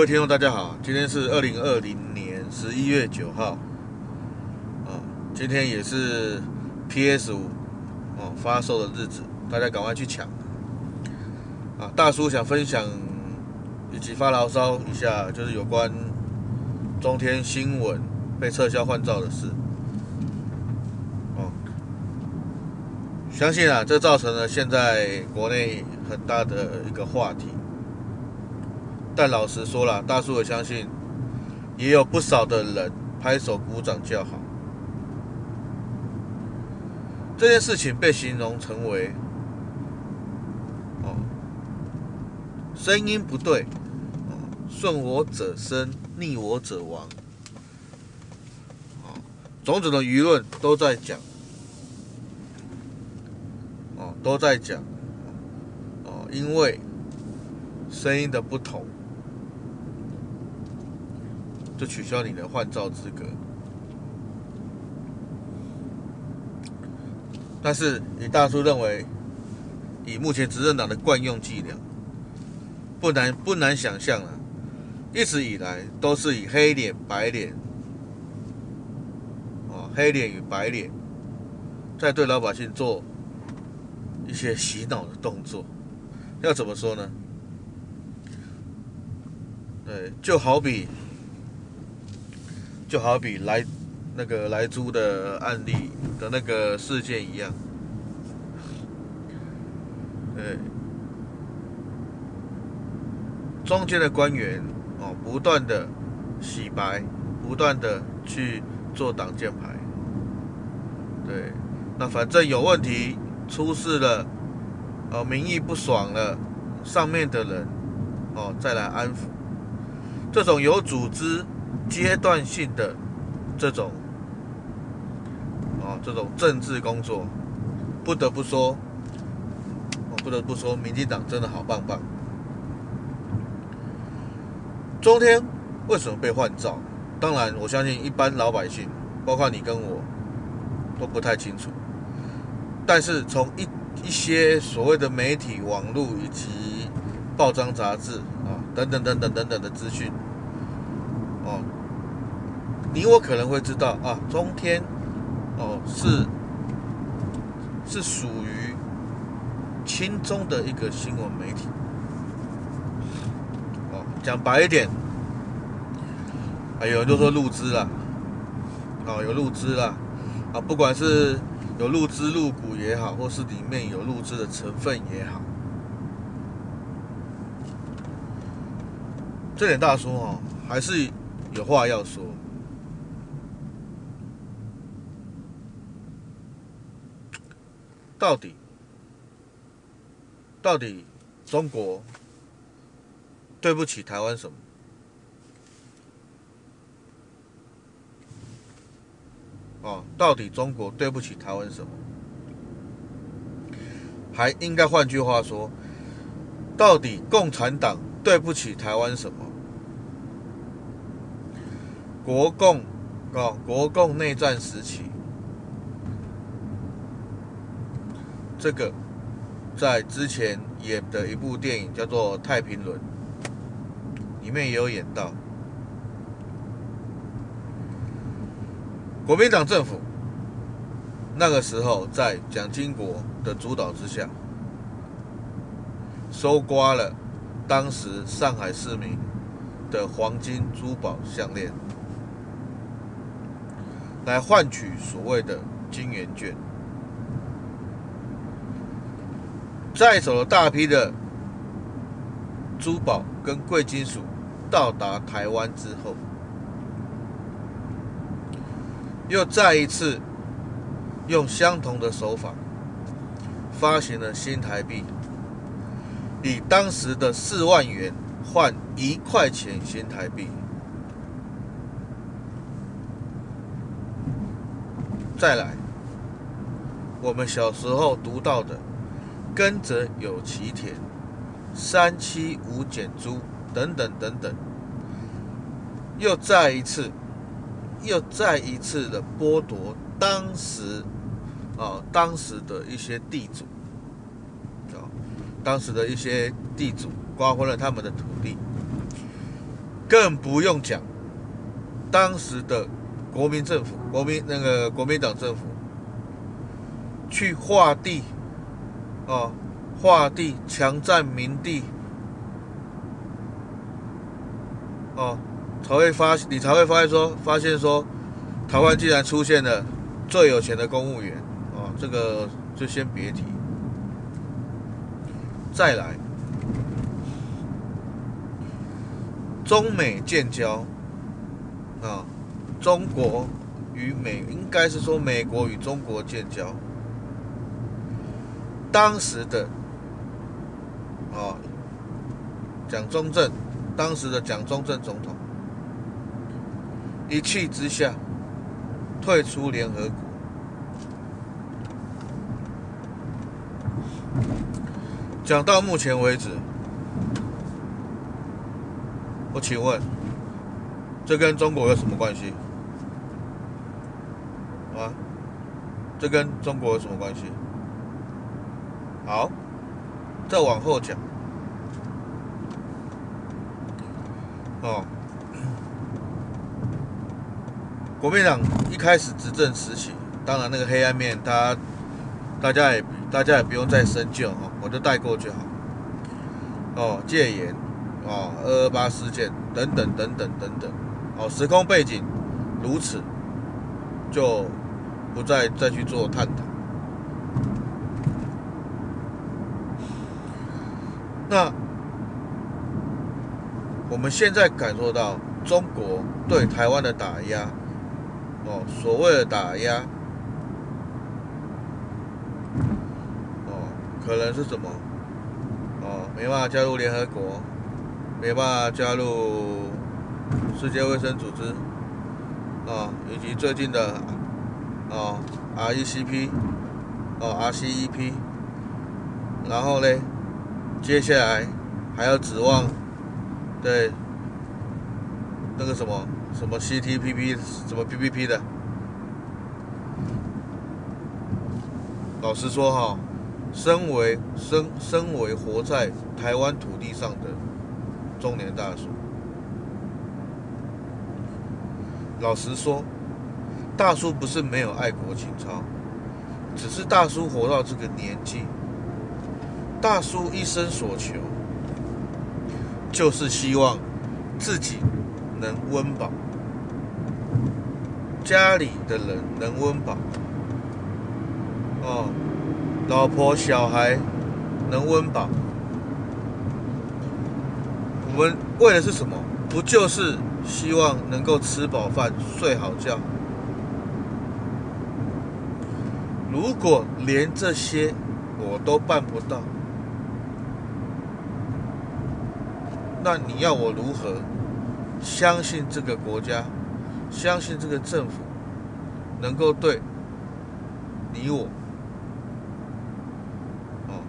各位听众，大家好，今天是二零二零年十一月九号，啊，今天也是 PS 五哦发售的日子，大家赶快去抢啊！大叔想分享以及发牢骚一下，就是有关中天新闻被撤销换照的事。哦，相信啊，这造成了现在国内很大的一个话题。但老实说了，大叔我相信，也有不少的人拍手鼓掌叫好。这件事情被形容成为，哦，声音不对，哦，顺我者生，逆我者亡，哦，种种的舆论都在讲，哦，都在讲，哦，因为声音的不同。就取消你的换照资格，但是你大叔认为，以目前执政党的惯用伎俩，不难不难想象啊，一直以来都是以黑脸白脸，啊黑脸与白脸，在对老百姓做一些洗脑的动作，要怎么说呢？对，就好比。就好比来那个莱猪的案例的那个事件一样，对，中间的官员哦，不断的洗白，不断的去做挡箭牌，对，那反正有问题出事了，哦，民意不爽了，上面的人哦再来安抚，这种有组织。阶段性的这种啊，这种政治工作，不得不说，我不得不说，民进党真的好棒棒。中天为什么被换照？当然，我相信一般老百姓，包括你跟我，都不太清楚。但是从一一些所谓的媒体、网络以及报章杂志啊，等等等等等等的资讯，哦。你我可能会知道啊，中天哦是是属于亲中的一个新闻媒体。哦，讲白一点，还有就说入资了，哦有入资了啊，不管是有入资入股也好，或是里面有入资的成分也好，这点大叔哦还是有话要说。到底，到底中国对不起台湾什么？哦，到底中国对不起台湾什么？还应该换句话说，到底共产党对不起台湾什么？国共哦，国共内战时期。这个在之前演的一部电影叫做《太平轮》，里面也有演到国民党政府那个时候在蒋经国的主导之下，搜刮了当时上海市民的黄金珠宝项链，来换取所谓的金圆券。在走了大批的珠宝跟贵金属，到达台湾之后，又再一次用相同的手法发行了新台币，以当时的四万元换一块钱新台币。再来，我们小时候读到的。耕者有其田，三七五减租等等等等，又再一次，又再一次的剥夺当时啊、当时的一些地主啊、当时的一些地主瓜分了他们的土地，更不用讲当时的国民政府、国民那个国民党政府去划地，哦，划地强占民地，哦，才会发你才会发现说，发现说，台湾竟然出现了最有钱的公务员，哦，这个就先别提。再来，中美建交，啊，中国与美应该是说美国与中国建交，当时的啊，蒋中正，当时的蒋中正总统，一气之下退出联合国。讲到目前为止，我请问，这跟中国有什么关系？啊，这跟中国有什么关系？好，再往后讲。哦，国民党一开始执政时期，当然那个黑暗面，大家大家也大家也不用再深究哈。我就带过就好。哦，戒严，哦，二二八事件等等等等等等，哦，时空背景如此，就不再再去做探讨。那我们现在感受到中国对台湾的打压，哦，所谓的打压。哦可能是什么？哦，没办法加入联合国，没办法加入世界卫生组织，啊、哦，以及最近的，哦，RECP，哦，RCEP，然后呢，接下来还要指望，对，那个什么什么 CTPP，什么 PPP 的，老实说哈。身为身身为活在台湾土地上的中年大叔，老实说，大叔不是没有爱国情操，只是大叔活到这个年纪，大叔一生所求就是希望自己能温饱，家里的人能温饱，哦。老婆小孩能温饱，我们为的是什么？不就是希望能够吃饱饭、睡好觉？如果连这些我都办不到，那你要我如何相信这个国家，相信这个政府能够对你我？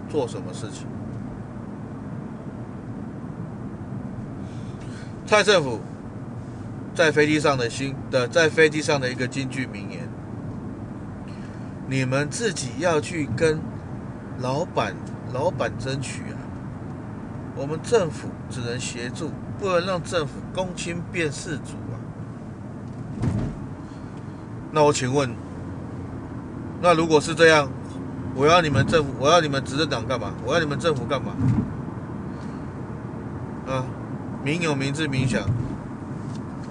做什么事情？蔡政府在飞机上的新的在飞机上的一个京剧名言：你们自己要去跟老板老板争取啊！我们政府只能协助，不能让政府公亲变世主啊！那我请问，那如果是这样？我要你们政府，我要你们执政党干嘛？我要你们政府干嘛？啊，民有民治民享，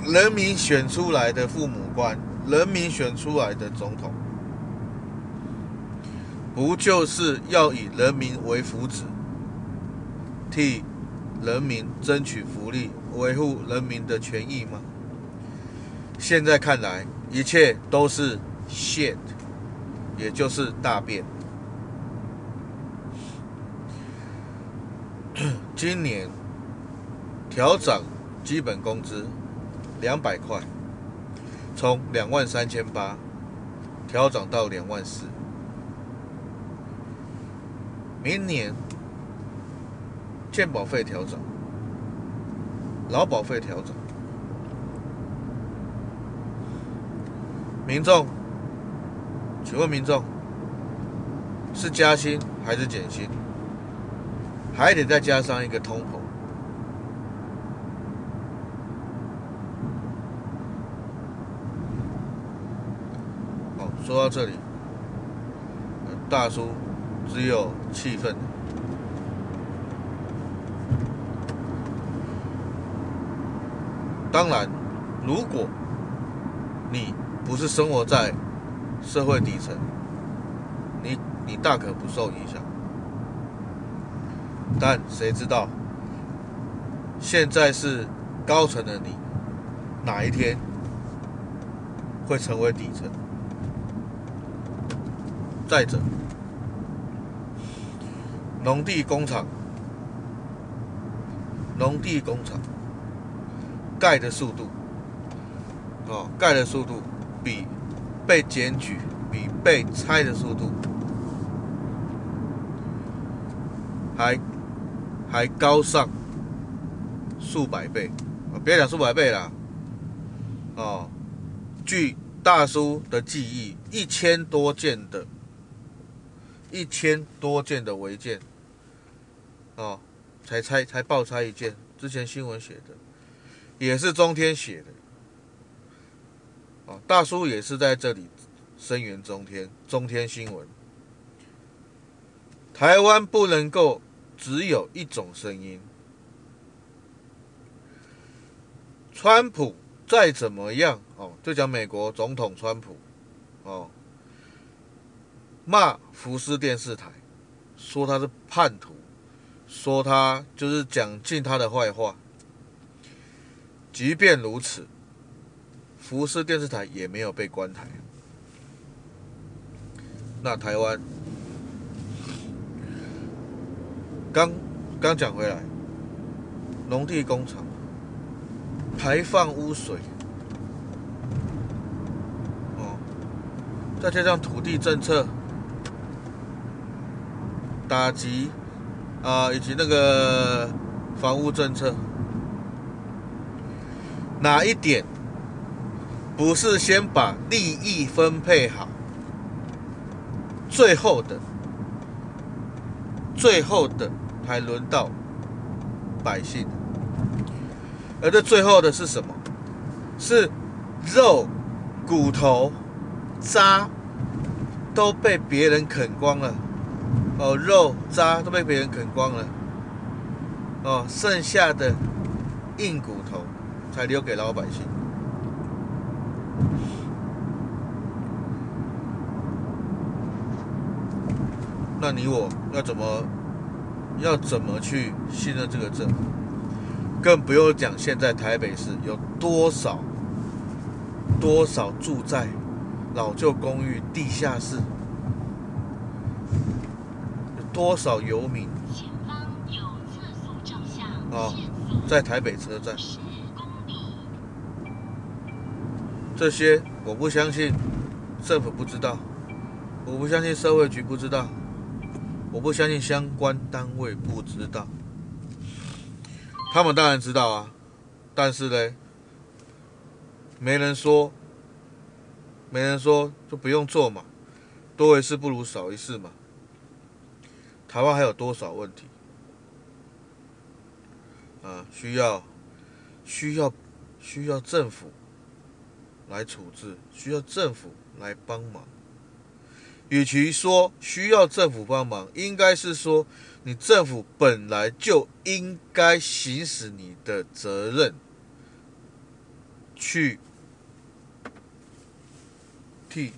人民选出来的父母官，人民选出来的总统，不就是要以人民为福祉，替人民争取福利，维护人民的权益吗？现在看来，一切都是 shit，也就是大便。今年调涨基本工资两百块，从两万三千八调涨到两万四。明年健保费调整，劳保费调整，民众，请问民众是加薪还是减薪？还得再加上一个通膨。好，说到这里，大叔。只有气愤。当然，如果你不是生活在社会底层，你你大可不受影响。但谁知道，现在是高层的你，哪一天会成为底层？再者，农地工厂，农地工厂。盖的速度，哦，盖的速度比被检举、比被拆的速度还还高上数百倍，别讲数百倍啦，哦，据大叔的记忆，一千多件的，一千多件的违建，哦，才拆才爆拆一件，之前新闻写的。也是中天写的，哦大叔也是在这里声援中天，中天新闻。台湾不能够只有一种声音，川普再怎么样哦，就讲美国总统川普哦，骂福斯电视台，说他是叛徒，说他就是讲尽他的坏话。即便如此，福斯电视台也没有被关台。那台湾刚刚讲回来，农地工厂排放污水，哦，再加上土地政策打击啊，以及那个房屋政策。哪一点不是先把利益分配好，最后的，最后的才轮到百姓，而这最后的是什么？是肉、骨头、渣都被别人啃光了，哦，肉渣都被别人啃光了，哦，剩下的硬骨头。才留给老百姓。那你我要怎么要怎么去信任这个政府？更不用讲，现在台北市有多少多少住在老旧公寓地下室，多少游民？前方有测速照相。啊，在台北车站。这些我不相信政府不知道，我不相信社会局不知道，我不相信相关单位不知道。他们当然知道啊，但是呢，没人说，没人说就不用做嘛，多一事不如少一事嘛。台湾还有多少问题啊？需要需要需要政府。来处置，需要政府来帮忙。与其说需要政府帮忙，应该是说你政府本来就应该行使你的责任，去替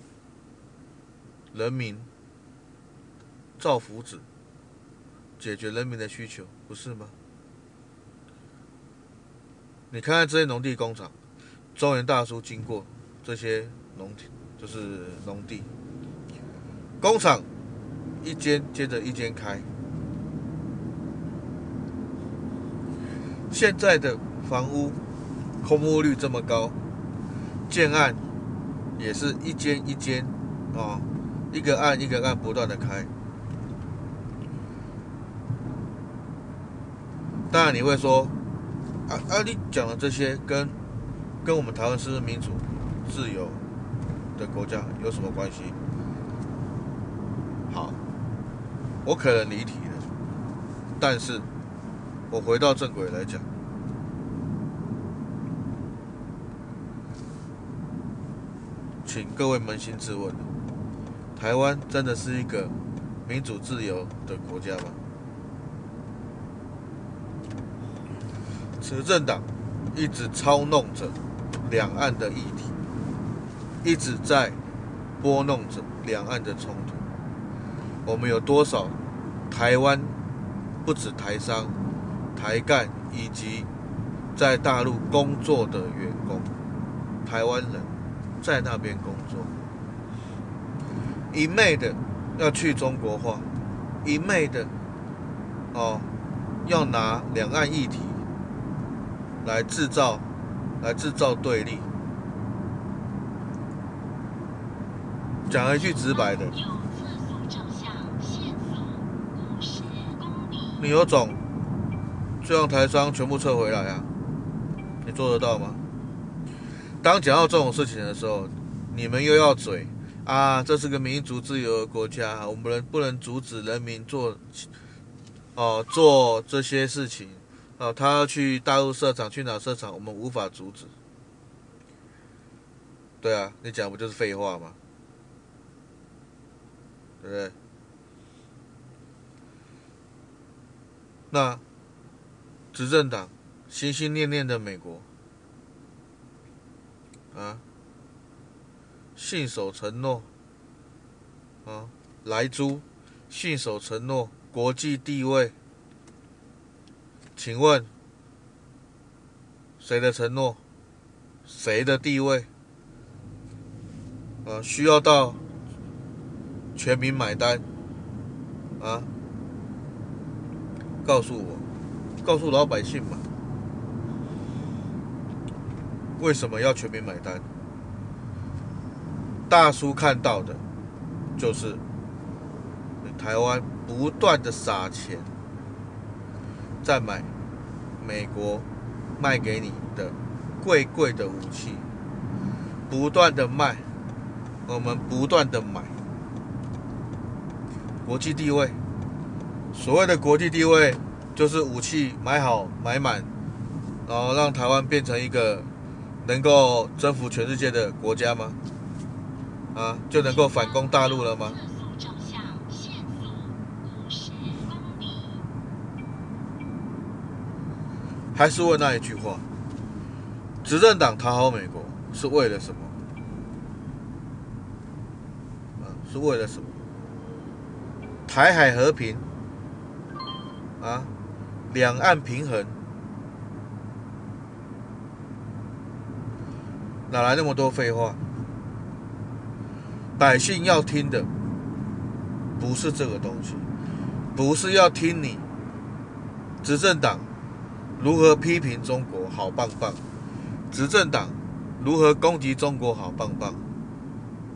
人民造福祉，解决人民的需求，不是吗？你看看这些农地工厂。中原大叔经过这些农田，就是农地工厂，一间接着一间开。现在的房屋空屋率这么高，建案也是一间一间啊，一个案一个案不断的开。当然你会说，啊啊，你讲的这些跟跟我们台湾是民主、自由的国家有什么关系？好，我可能离题了，但是我回到正轨来讲，请各位扪心自问：台湾真的是一个民主自由的国家吗？执政党一直操弄着两岸的议题，一直在拨弄着两岸的冲突。我们有多少台湾不止台商、台干以及在大陆工作的员工，台湾人在那边工作，一昧的要去中国化，一昧的哦要拿两岸议题。来制造，来制造对立。讲一句直白的，你有种就让台商全部撤回来啊！你做得到吗？当讲到这种事情的时候，你们又要嘴啊！这是个民主自由的国家，我们不能不能阻止人民做哦做这些事情。哦，他要去大陆设厂，去哪设厂，我们无法阻止。对啊，你讲不就是废话吗？对不对？那执政党心心念念的美国啊，信守承诺啊，莱猪信守承诺，国际地位。请问，谁的承诺，谁的地位，啊，需要到全民买单，啊，告诉我，告诉老百姓嘛，为什么要全民买单？大叔看到的，就是台湾不断的撒钱。再买美国卖给你的贵贵的武器，不断的卖，我们不断的买。国际地位，所谓的国际地位，就是武器买好买满，然后让台湾变成一个能够征服全世界的国家吗？啊，就能够反攻大陆了吗？还是问那一句话：执政党讨好美国是为了什么？啊，是为了什么？台海和平？啊，两岸平衡？哪来那么多废话？百姓要听的不是这个东西，不是要听你执政党。如何批评中国好棒棒？执政党如何攻击中国好棒棒？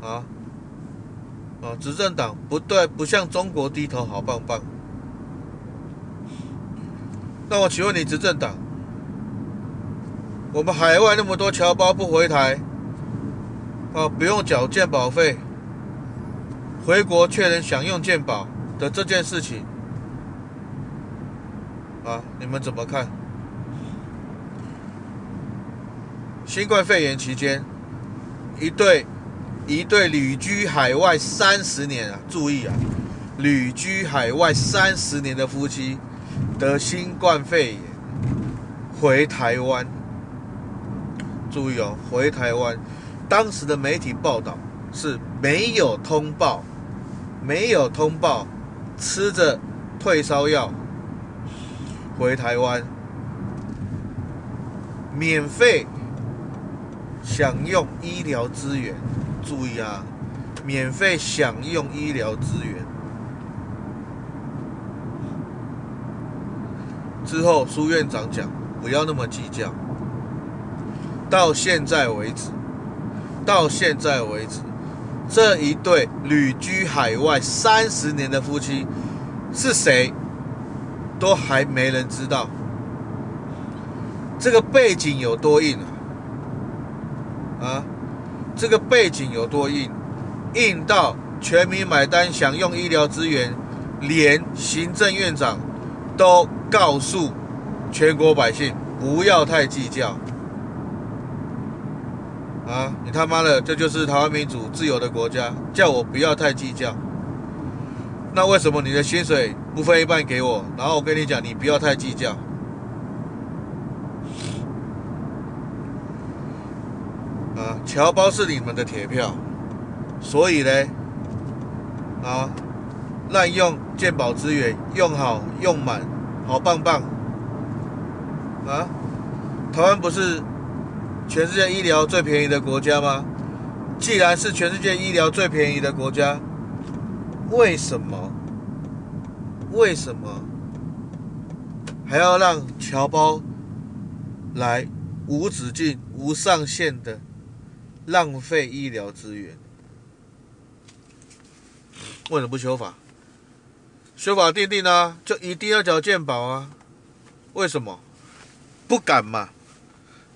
啊啊！执政党不对，不向中国低头好棒棒。那我请问你，执政党，我们海外那么多侨胞不回台，啊，不用缴健保费，回国却能享用健保的这件事情，啊，你们怎么看？新冠肺炎期间，一对一对旅居海外三十年啊，注意啊，旅居海外三十年的夫妻得新冠肺炎回台湾，注意哦，回台湾，当时的媒体报道是没有通报，没有通报，吃着退烧药回台湾，免费。享用医疗资源，注意啊，免费享用医疗资源。之后苏院长讲，不要那么计较。到现在为止，到现在为止，这一对旅居海外三十年的夫妻是谁，都还没人知道。这个背景有多硬啊？啊，这个背景有多硬？硬到全民买单，享用医疗资源，连行政院长都告诉全国百姓不要太计较。啊，你他妈的，这就是台湾民主自由的国家，叫我不要太计较。那为什么你的薪水不分一半给我？然后我跟你讲，你不要太计较。啊，侨胞是你们的铁票，所以呢，啊，滥用健保资源，用好用满，好棒棒。啊，台湾不是全世界医疗最便宜的国家吗？既然是全世界医疗最便宜的国家，为什么？为什么还要让侨胞来无止境、无上限的？浪费医疗资源，为什么不修法？修法定定啊，就一定要缴健保啊？为什么？不敢嘛？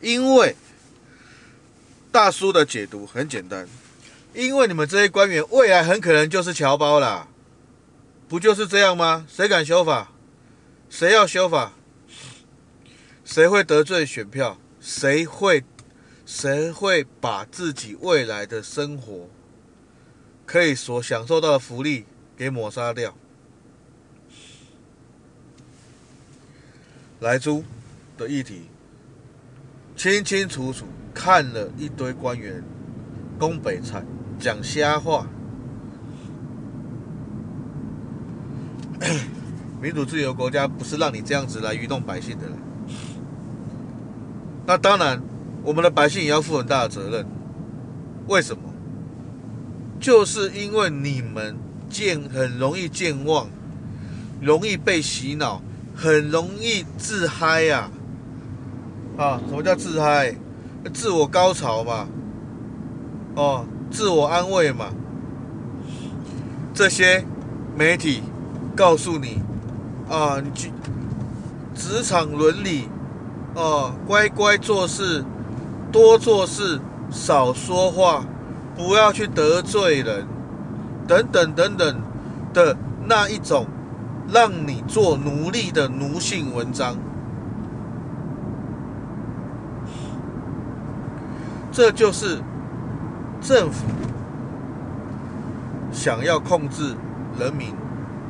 因为大叔的解读很简单，因为你们这些官员未来很可能就是侨胞啦，不就是这样吗？谁敢修法？谁要修法？谁会得罪选票？谁会？谁会把自己未来的生活可以所享受到的福利给抹杀掉？莱猪的议题，清清楚楚看了一堆官员攻北菜讲瞎话，民主自由国家不是让你这样子来愚弄百姓的。那当然。我们的百姓也要负很大的责任，为什么？就是因为你们健很容易健忘，容易被洗脑，很容易自嗨呀！啊，什么叫自嗨？自我高潮嘛，哦，自我安慰嘛。这些媒体告诉你啊，你去职场伦理，哦，乖乖做事。多做事，少说话，不要去得罪人，等等等等的那一种，让你做奴隶的奴性文章，这就是政府想要控制人民、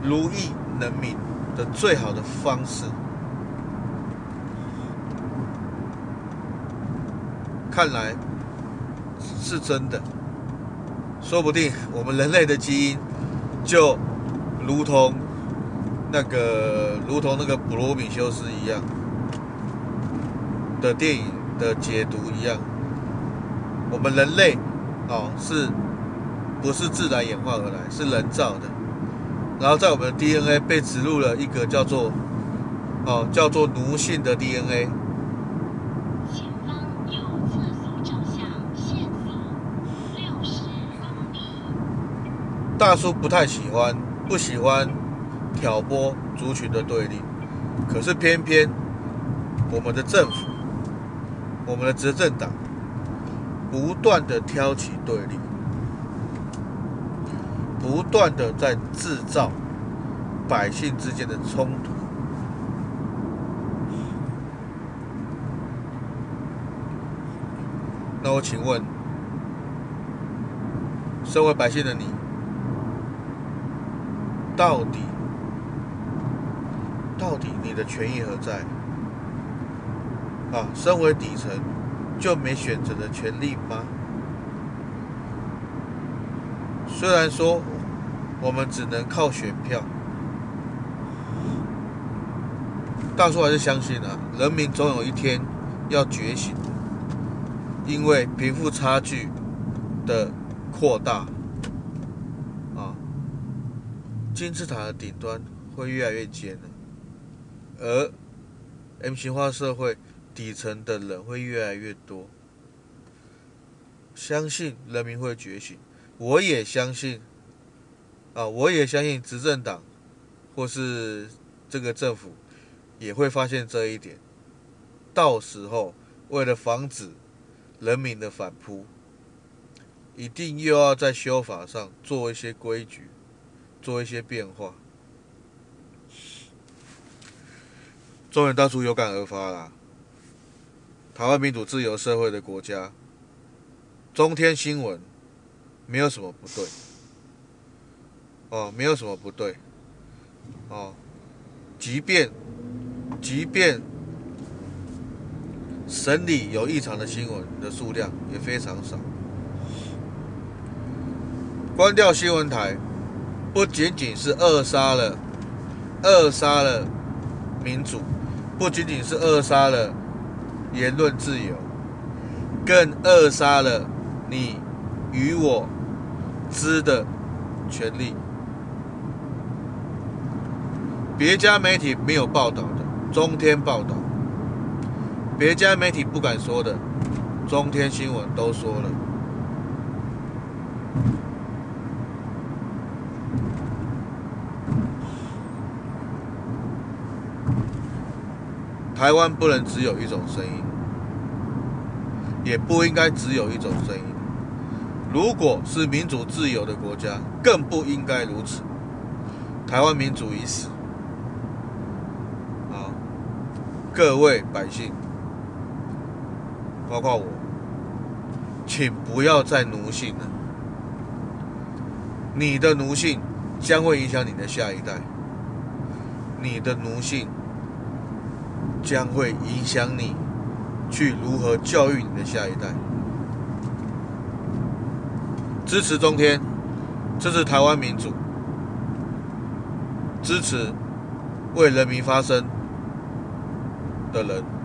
奴役人民的最好的方式。看来是真的，说不定我们人类的基因就如同那个，如同那个普罗米修斯一样的电影的解读一样，我们人类哦，是不是自然演化而来，是人造的，然后在我们的 DNA 被植入了一个叫做哦叫做奴性的 DNA。大叔不太喜欢，不喜欢挑拨族群的对立，可是偏偏我们的政府、我们的执政党不断的挑起对立，不断的在制造百姓之间的冲突。那我请问，身为百姓的你，到底，到底你的权益何在？啊，身为底层就没选择的权利吗？虽然说我们只能靠选票，大叔还是相信啊，人民总有一天要觉醒，因为贫富差距的扩大。金字塔的顶端会越来越尖了，而 M 型化社会底层的人会越来越多。相信人民会觉醒，我也相信，啊，我也相信执政党或是这个政府也会发现这一点。到时候，为了防止人民的反扑，一定又要在修法上做一些规矩。做一些变化，中原大叔有感而发啦。台湾民主自由社会的国家，中天新闻。没有什么不对，哦，没有什么不对，哦，即便即便审理有异常的新闻的数量也非常少，关掉新闻台不仅仅是扼杀了扼杀了民主，不仅仅是扼杀了言论自由，更扼杀了。你与我知的权利，别家媒体没有报道的，中天报道；别家媒体不敢说的，中天新闻都说了。台湾不能只有一种声音，也不应该只有一种声音。如果是民主自由的国家，更不应该如此。台湾民主已死，啊，各位百姓，包括我，请不要再奴性了。你的奴性将会影响你的下一代，你的奴性将会影响你去如何教育你的下一代。支持中天，支持台湾民主，支持为人民发声的人。